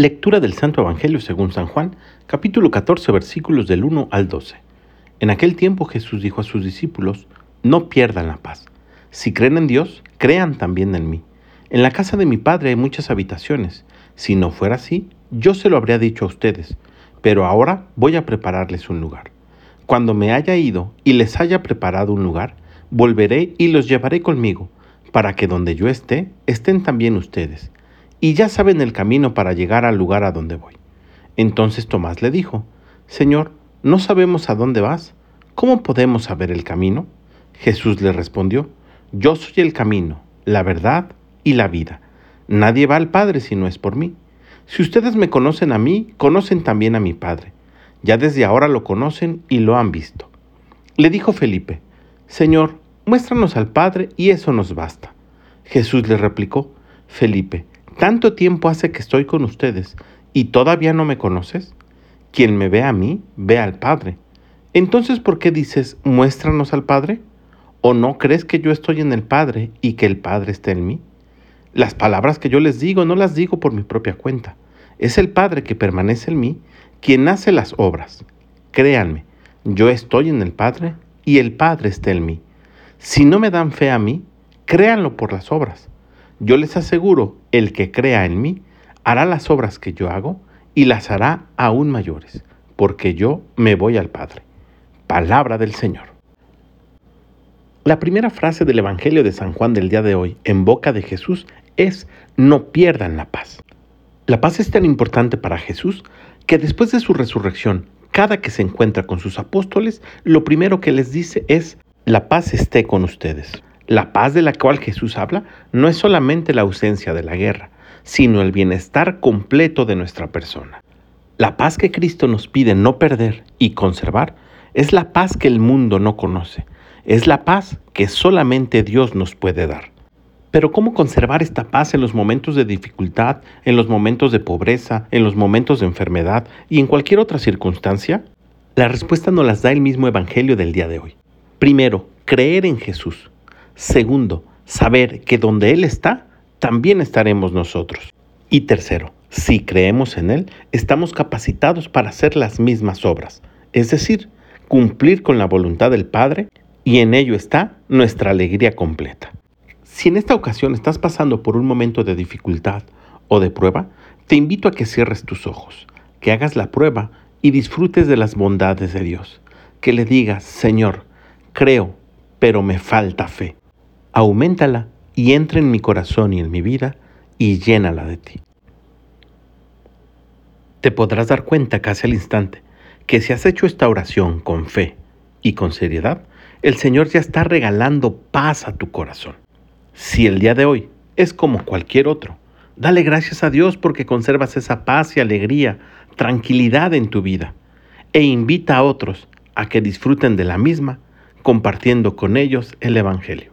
Lectura del Santo Evangelio según San Juan, capítulo 14, versículos del 1 al 12. En aquel tiempo Jesús dijo a sus discípulos, no pierdan la paz. Si creen en Dios, crean también en mí. En la casa de mi Padre hay muchas habitaciones. Si no fuera así, yo se lo habría dicho a ustedes, pero ahora voy a prepararles un lugar. Cuando me haya ido y les haya preparado un lugar, volveré y los llevaré conmigo, para que donde yo esté, estén también ustedes y ya saben el camino para llegar al lugar a donde voy. Entonces Tomás le dijo, Señor, no sabemos a dónde vas, ¿cómo podemos saber el camino? Jesús le respondió, Yo soy el camino, la verdad y la vida. Nadie va al Padre si no es por mí. Si ustedes me conocen a mí, conocen también a mi Padre. Ya desde ahora lo conocen y lo han visto. Le dijo Felipe, Señor, muéstranos al Padre y eso nos basta. Jesús le replicó, Felipe, tanto tiempo hace que estoy con ustedes y todavía no me conoces. Quien me ve a mí, ve al Padre. Entonces, ¿por qué dices, muéstranos al Padre? ¿O no crees que yo estoy en el Padre y que el Padre está en mí? Las palabras que yo les digo no las digo por mi propia cuenta. Es el Padre que permanece en mí quien hace las obras. Créanme, yo estoy en el Padre y el Padre está en mí. Si no me dan fe a mí, créanlo por las obras. Yo les aseguro, el que crea en mí hará las obras que yo hago y las hará aún mayores, porque yo me voy al Padre. Palabra del Señor. La primera frase del Evangelio de San Juan del día de hoy en boca de Jesús es, no pierdan la paz. La paz es tan importante para Jesús que después de su resurrección, cada que se encuentra con sus apóstoles, lo primero que les dice es, la paz esté con ustedes. La paz de la cual Jesús habla no es solamente la ausencia de la guerra, sino el bienestar completo de nuestra persona. La paz que Cristo nos pide no perder y conservar es la paz que el mundo no conoce, es la paz que solamente Dios nos puede dar. Pero ¿cómo conservar esta paz en los momentos de dificultad, en los momentos de pobreza, en los momentos de enfermedad y en cualquier otra circunstancia? La respuesta nos las da el mismo Evangelio del día de hoy. Primero, creer en Jesús. Segundo, saber que donde Él está, también estaremos nosotros. Y tercero, si creemos en Él, estamos capacitados para hacer las mismas obras, es decir, cumplir con la voluntad del Padre y en ello está nuestra alegría completa. Si en esta ocasión estás pasando por un momento de dificultad o de prueba, te invito a que cierres tus ojos, que hagas la prueba y disfrutes de las bondades de Dios, que le digas, Señor, creo, pero me falta fe aumentala y entra en mi corazón y en mi vida y llénala de ti. Te podrás dar cuenta casi al instante que si has hecho esta oración con fe y con seriedad, el Señor ya está regalando paz a tu corazón. Si el día de hoy es como cualquier otro, dale gracias a Dios porque conservas esa paz y alegría, tranquilidad en tu vida, e invita a otros a que disfruten de la misma, compartiendo con ellos el Evangelio.